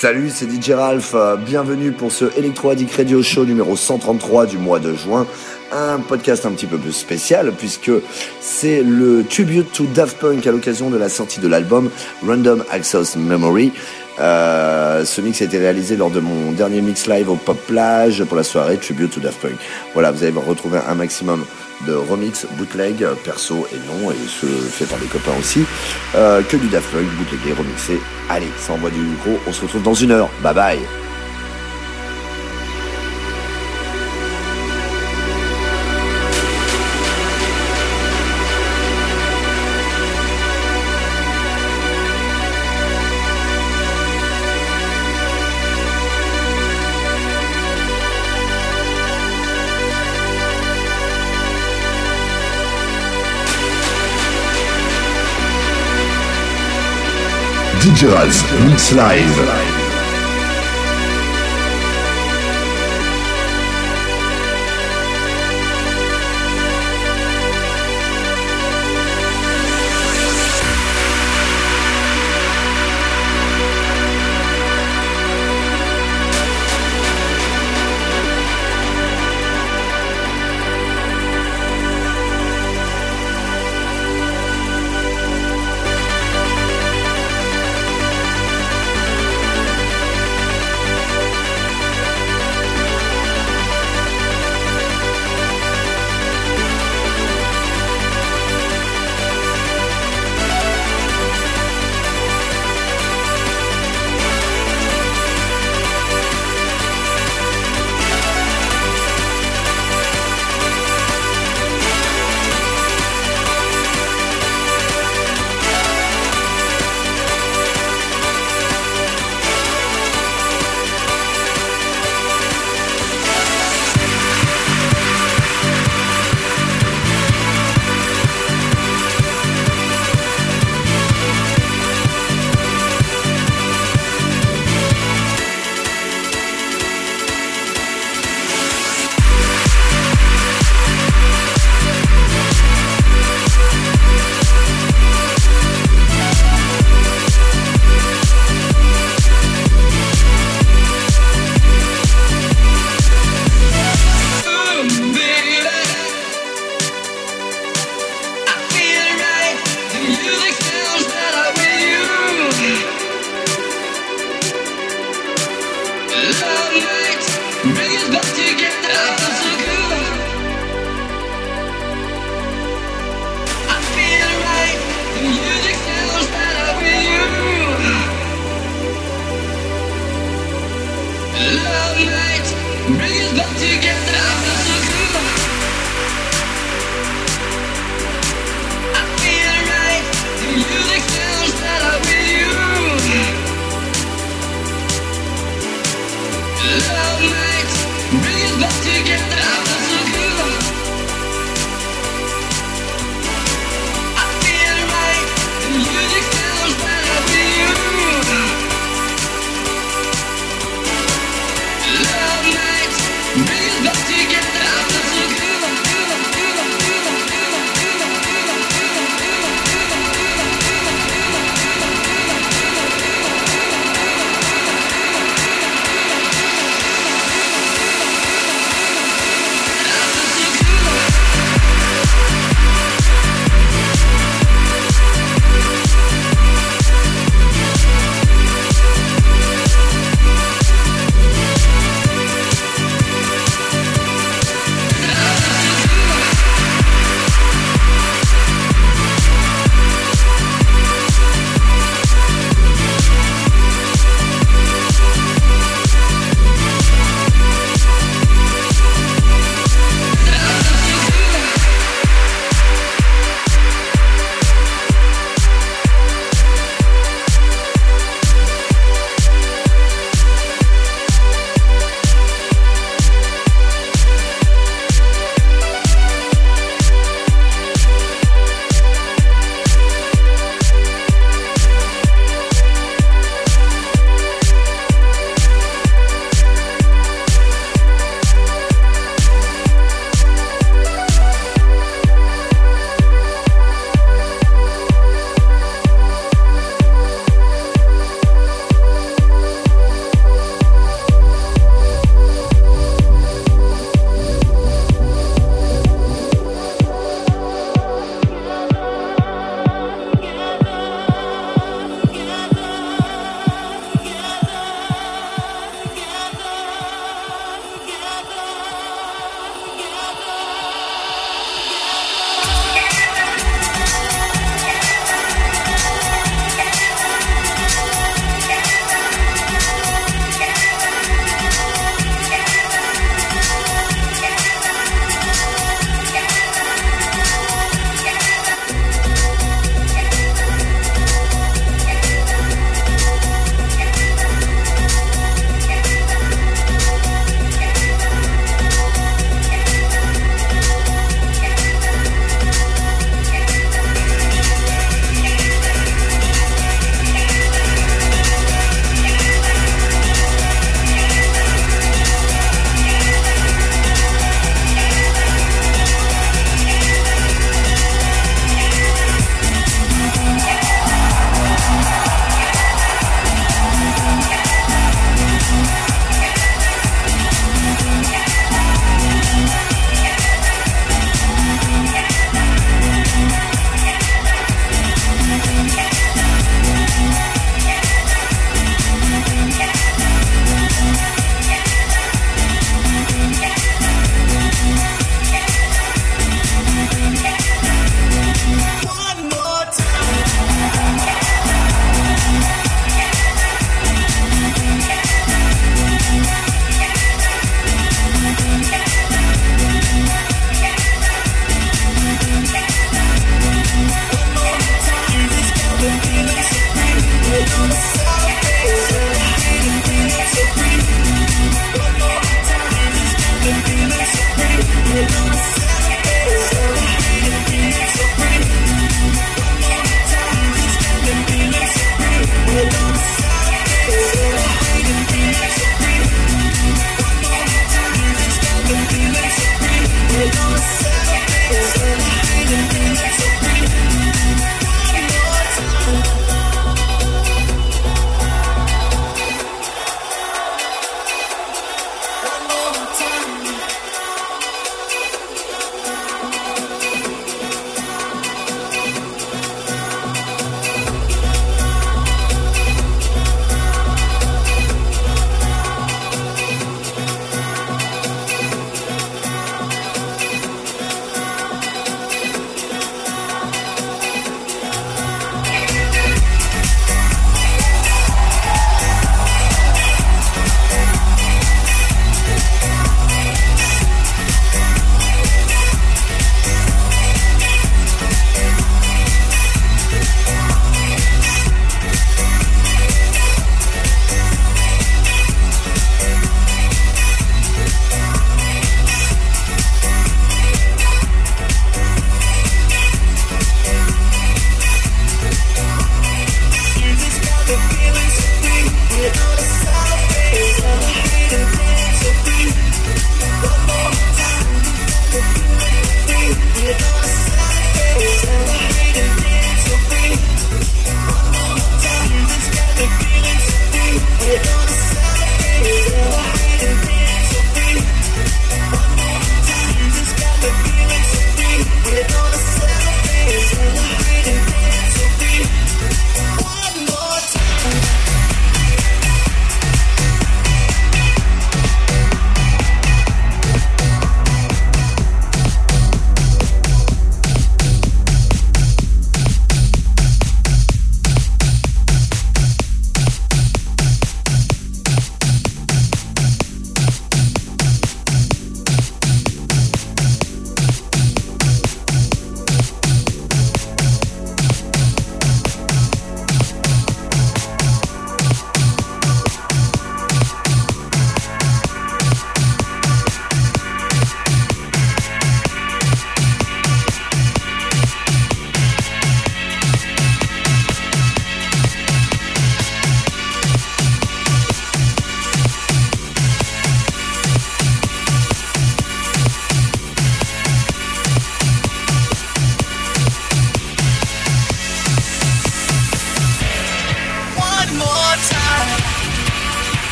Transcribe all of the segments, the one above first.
Salut, c'est DJ Ralph. Euh, Bienvenue pour ce Electro Addict Radio Show numéro 133 du mois de juin. Un podcast un petit peu plus spécial puisque c'est le tribute to Daft Punk à l'occasion de la sortie de l'album Random Access Memory. Euh, ce mix a été réalisé lors de mon dernier mix live au Pop Plage pour la soirée Tribute to Daft Punk. Voilà, vous allez retrouver un maximum de remix, bootleg, perso et non, et ce fait par des copains aussi, euh, que du Daft Punk, bootlegué, remixé. Allez, ça envoie du gros, on se retrouve dans une heure. Bye bye DJ Ralph Mix Live.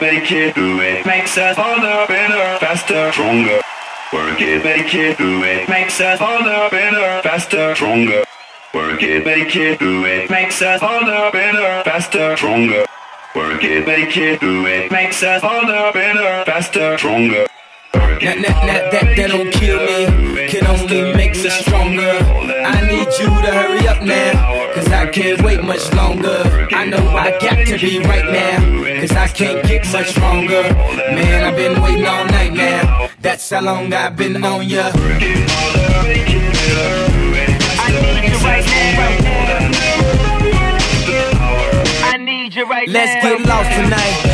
Make it, do it. Makes us harder, better, faster, stronger. Work it, make it, do it. Makes us harder, better, faster, stronger. Work it, make it, do it. Makes us harder, better, faster, stronger. Work it, make it, do it. Makes us harder, better, faster, stronger. That, that, that, that, that don't kill me, can only make us stronger. I need you to hurry up now, can't wait much longer. I know I got to be right now, cause I can't get much stronger. Man, I've been waiting all night now, that's how long I've been on ya. I need you right now. I need you right Let's get lost tonight.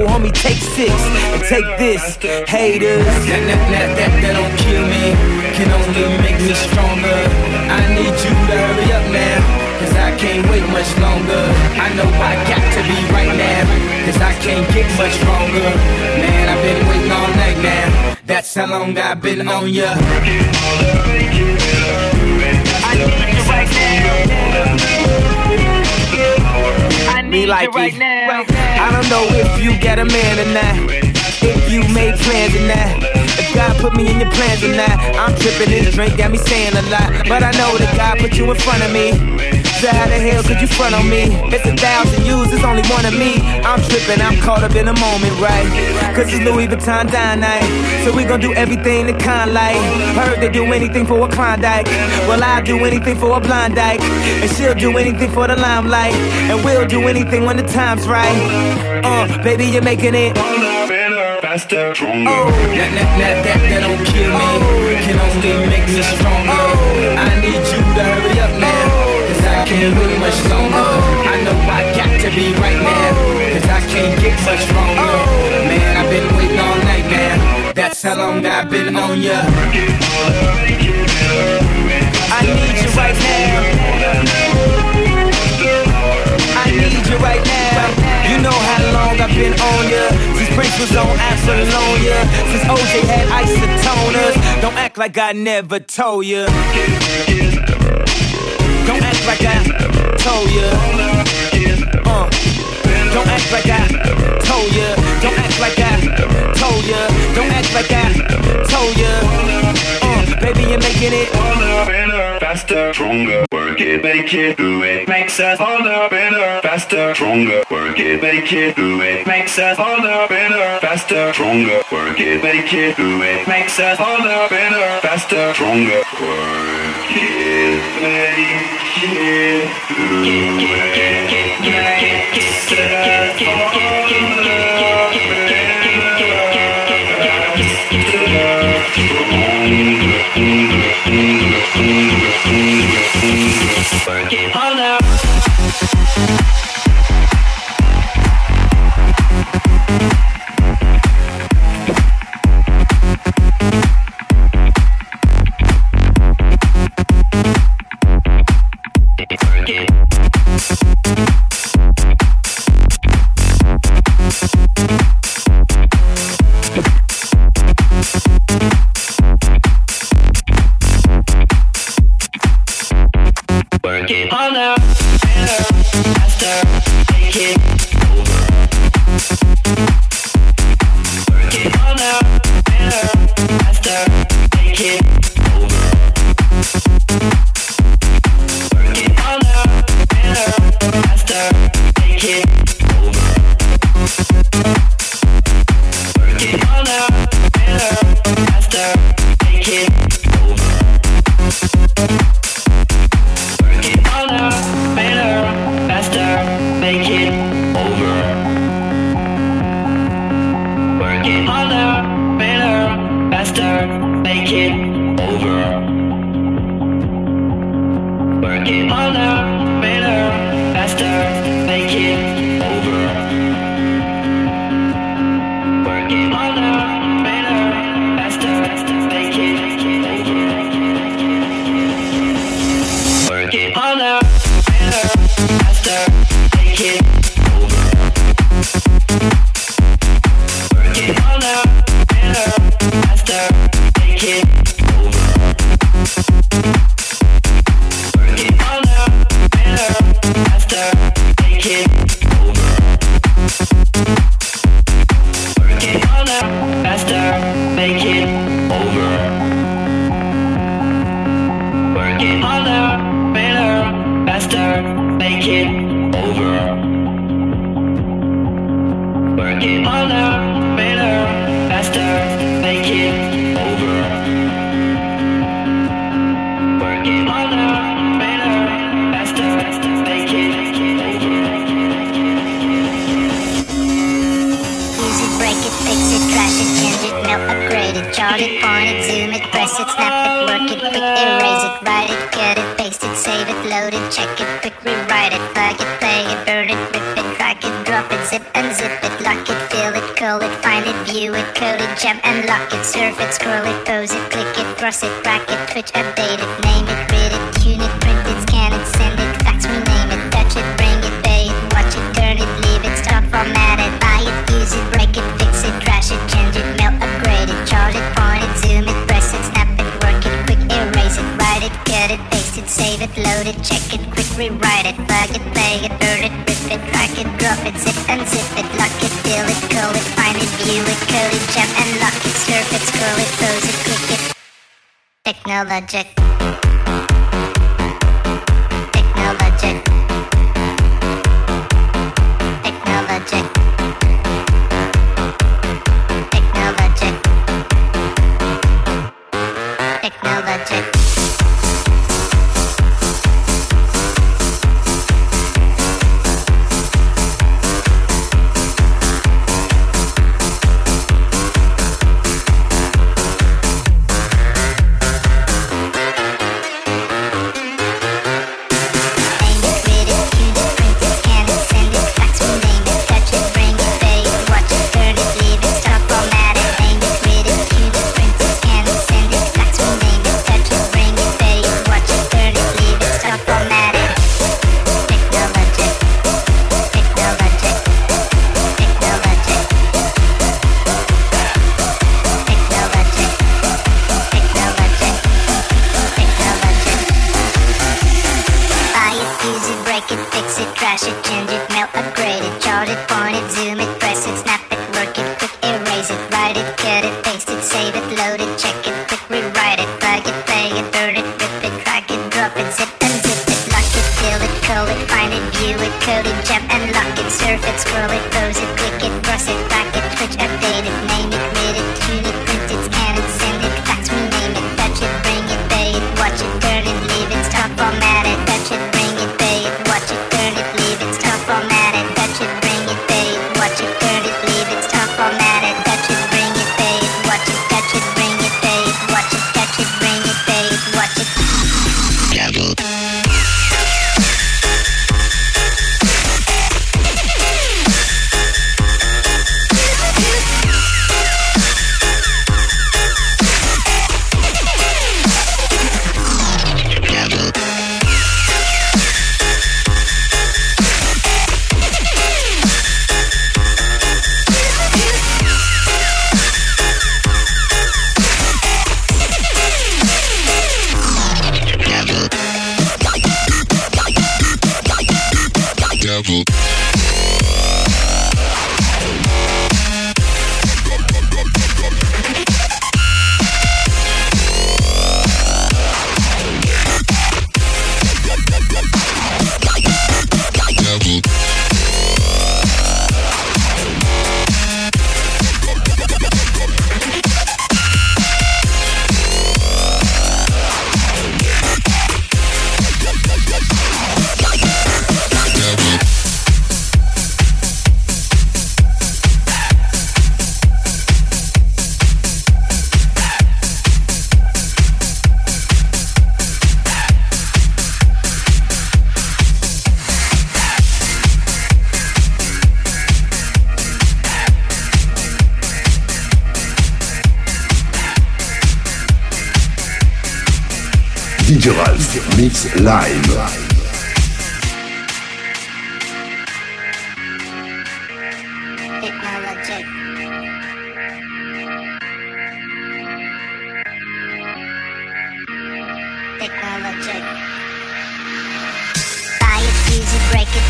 homie, take six and take this, haters. That, that, that, that, that don't kill me, can only make me stronger. I need you to hurry up now, cause I can't wait much longer. I know I got to be right now, cause I can't get much stronger. Man, I've been waiting all night now, that's how long I've been on ya. I need you right now. Me like it. I don't know if you got a man or not. If you made plans or not. If God put me in your plans or not. I'm tripping this drink, got me saying a lot. But I know that God put you in front of me. How the hell could you front on me? It's a thousand yous, it's only one of me. I'm tripping, I'm caught up in the moment, right? Cause it's Louis Vuitton dine night. So we gon' do everything the kind like. Heard they do anything for a Klondike. Well, I'll do anything for a blind dyke. And she'll do anything for the limelight. And we'll do anything when the time's right. Uh, baby, you're making it. Faster, stronger. Oh. That, that, that, that, that don't kill me, can only make me stronger. I need you can't wait much longer. I know I got to be right now, cause I can't get much stronger. Man, I've been waiting all night now, that's how long I've been on ya. I need you right now. I need you right now. You know how long I've been on ya. Since Prince was on Apollonia. Since OJ had isotoners. Don't act like I never told ya. Act like I told ya. Uh. Don't act like I told ya. Don't act like I told ya. Don't act like I told ya. Uh, baby, you're making it. Harder, faster, stronger. Work it, make it, do it. Makes us harder, better, faster, stronger. Work it, make it, do it. Makes us harder, better, faster, stronger. Work it, make it, do it. Makes us harder, better, faster, stronger. Work it, make it, do it. It's cool, it it. Technologic.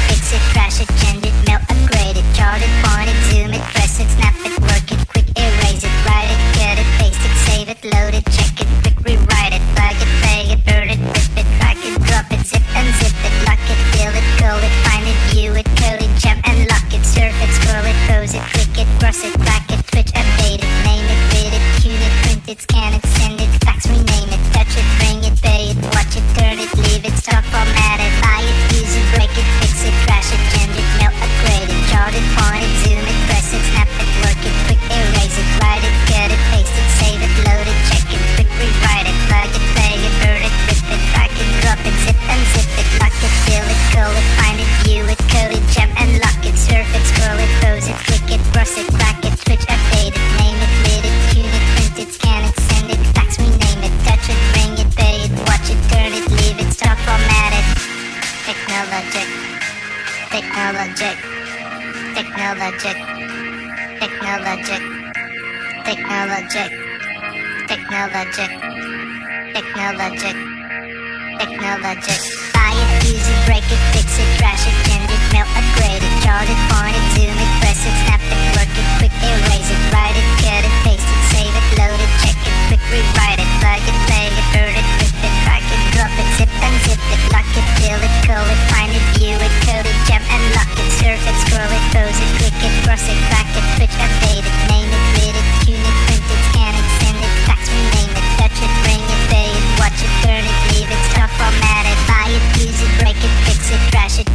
fix it, crash it, change it, melt, upgrade it, chart it, point it, zoom it, press it, snap it, work it, quick, erase it, write it, get it, paste it, save it, load it, check it, quick, rewrite it, plug it, play it, burn it, rip it, drag it, drop it, zip unzip it, lock it, fill it, call it, find it, view it, code it, jump and lock it, surf it, scroll it, pose it, click it, cross it, technologic, technologic, technologic, technologic. Buy it, use it, break it, fix it, trash it, change it, melt it, grade it, chart it, point it, zoom it, press it, snap it, work it, quick erase it, write it, cut it, paste it, save it, load it, check it, quick rewrite it, plug it, play it, burn it, rip it, crack it, drop it, zip and zip it, lock it, fill it, curl it, find it, view it, code it, jump and lock it surf it, scroll it, pose it, click it, cross it, crack it, switch, update it, name it, read it, tune it, print it, scan it, send it, fax, rename it, touch it, bring it, pay it, watch it, turn it, leave it, stop, format it, buy it, use it, break it, fix it, trash it,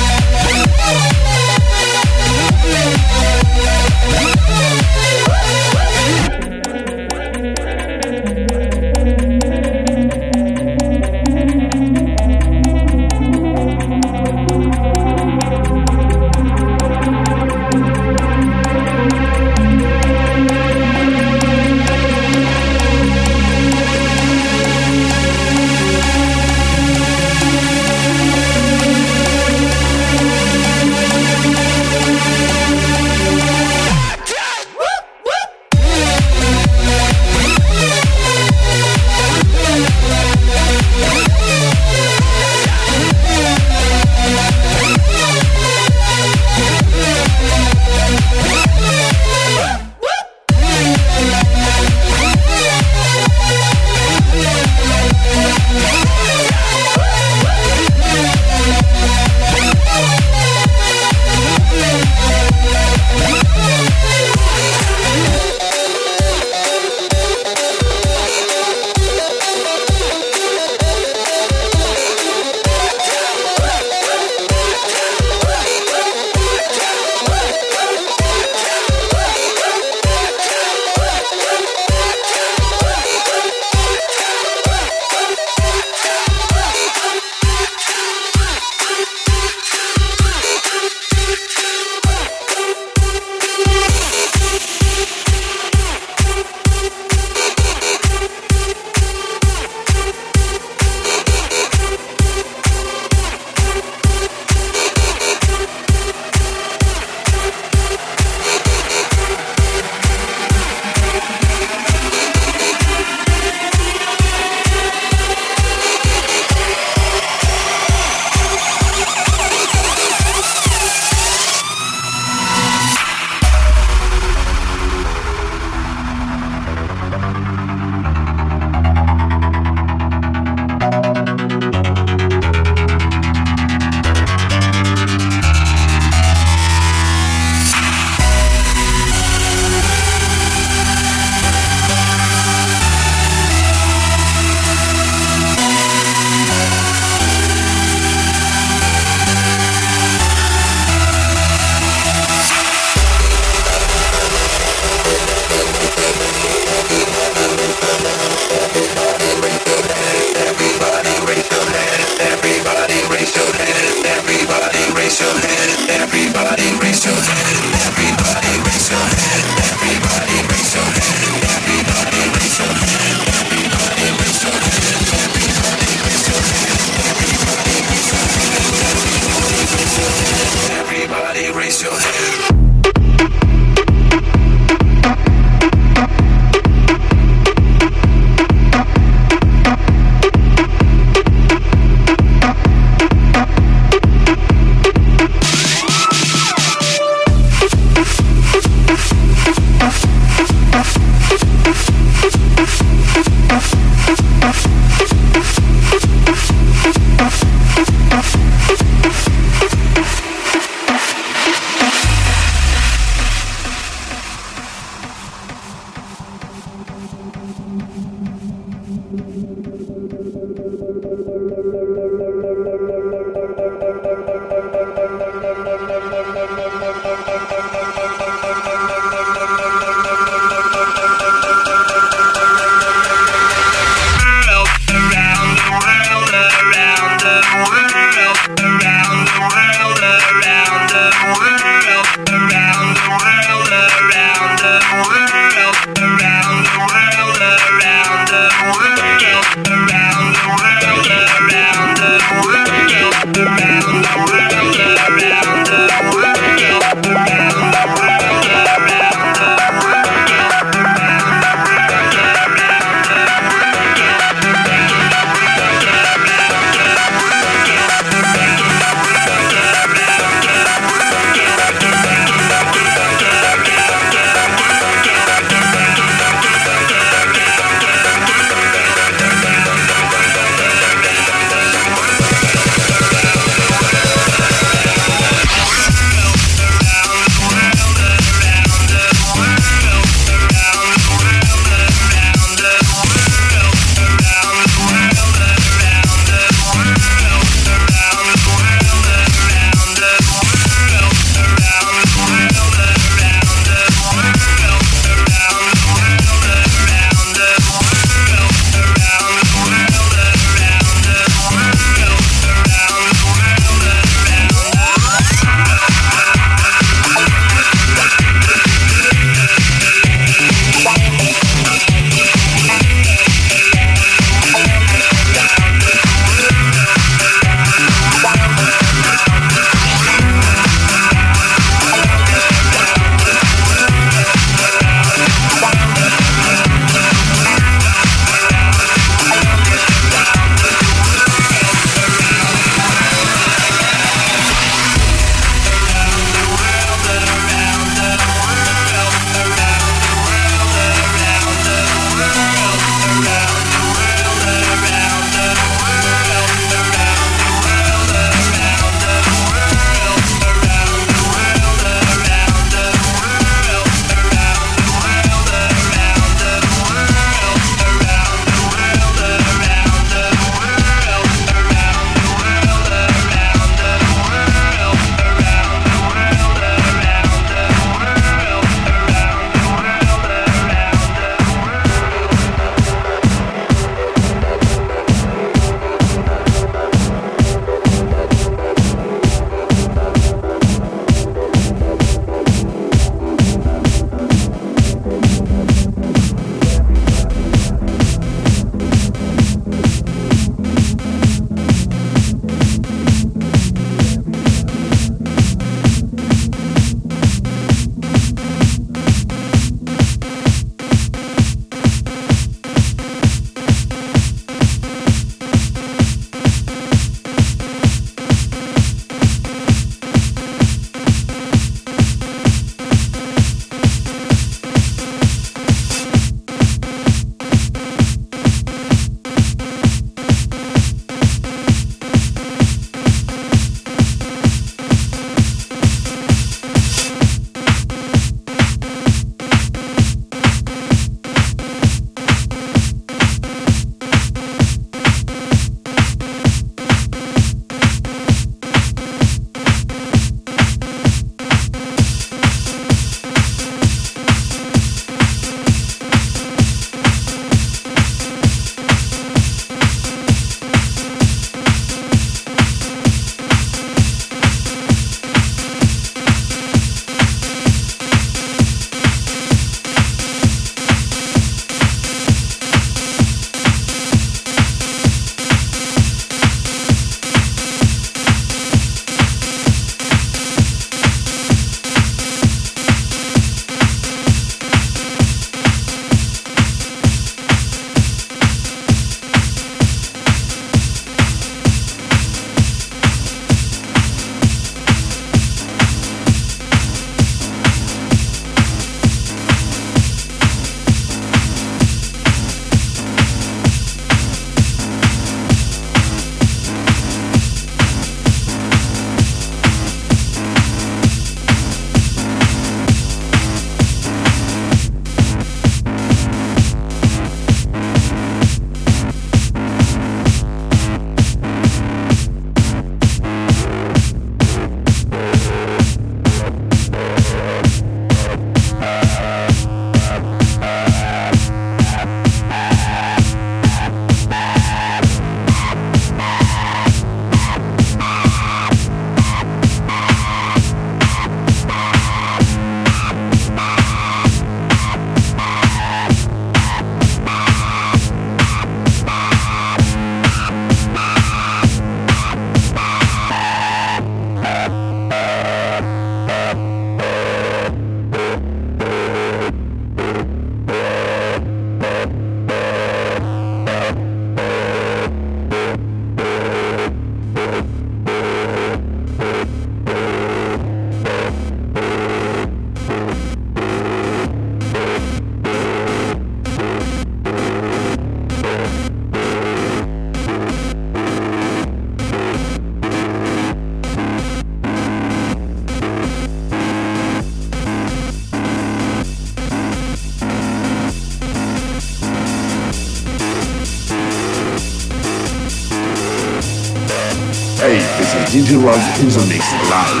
Love in the Mix live.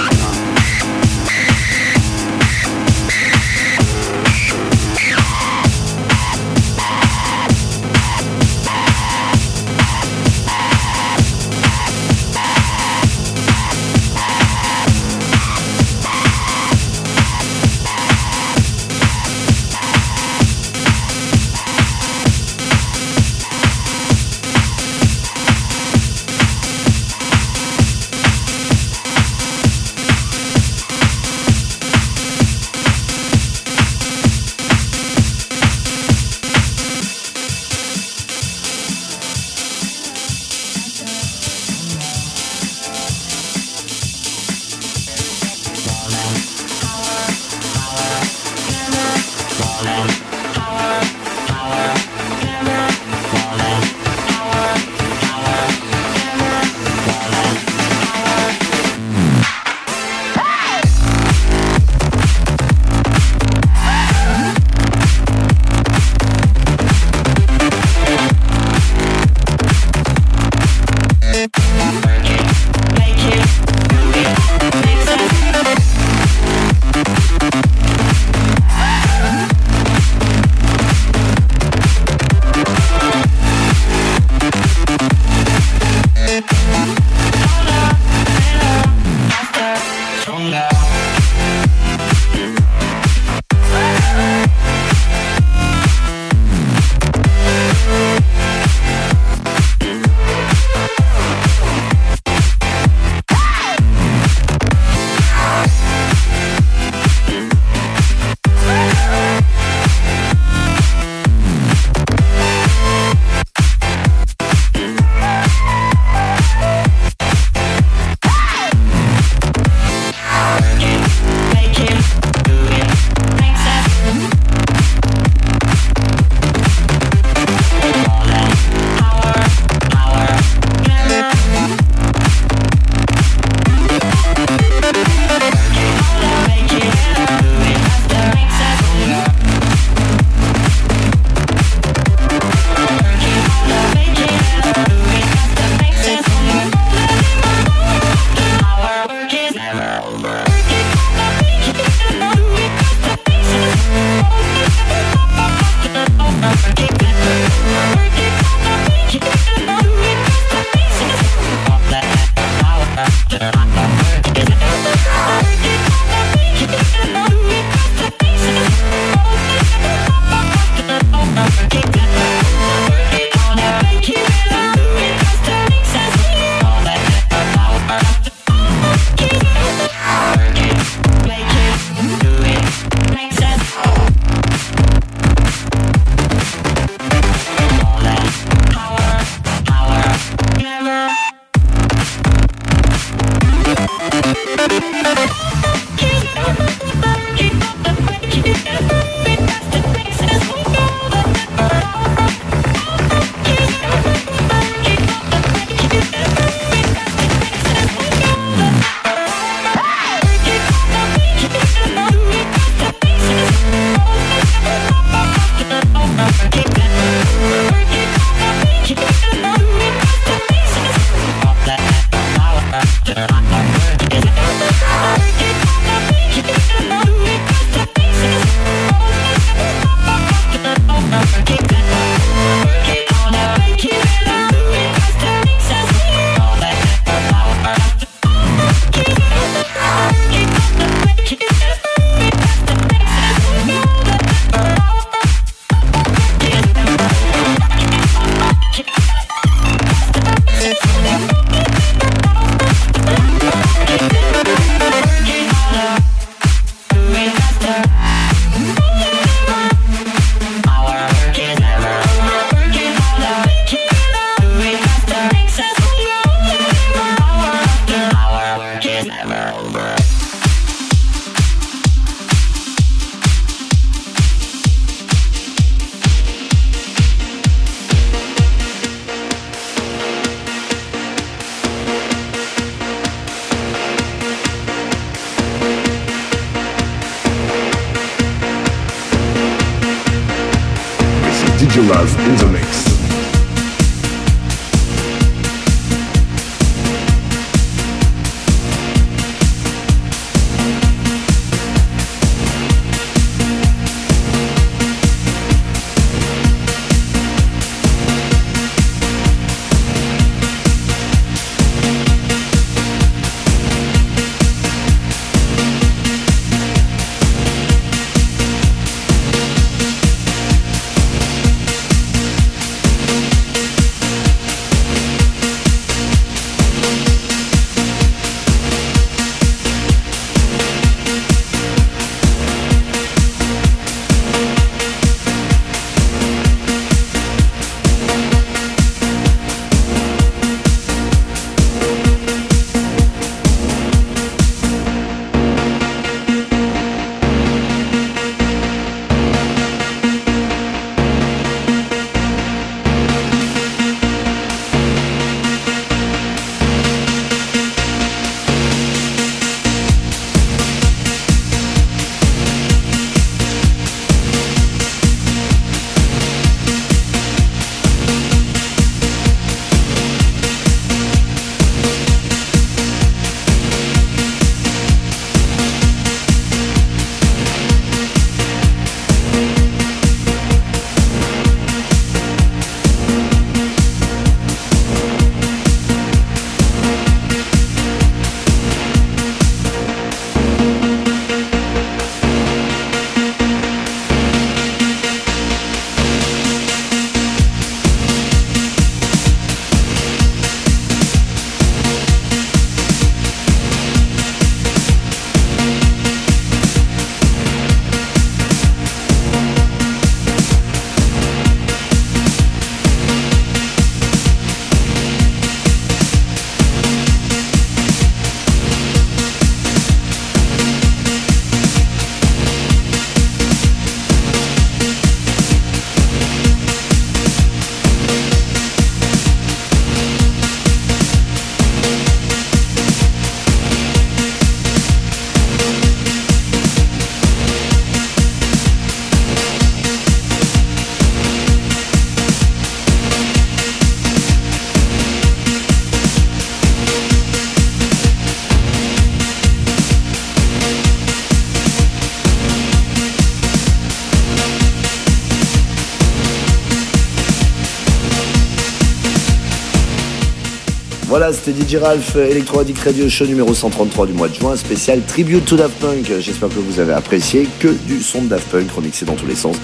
C'était DJ Ralph, Electro Addict Radio Show numéro 133 du mois de juin, spécial Tribute to Daft Punk. J'espère que vous avez apprécié que du son de Daft Punk remixé dans tous les sens.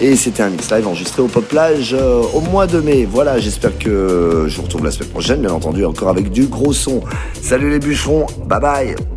Et c'était un mix live enregistré au Pop Plage euh, au mois de mai. Voilà, j'espère que je vous retrouve la semaine prochaine, bien entendu, encore avec du gros son. Salut les bûcherons, bye bye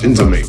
DJ Ralph in the mix.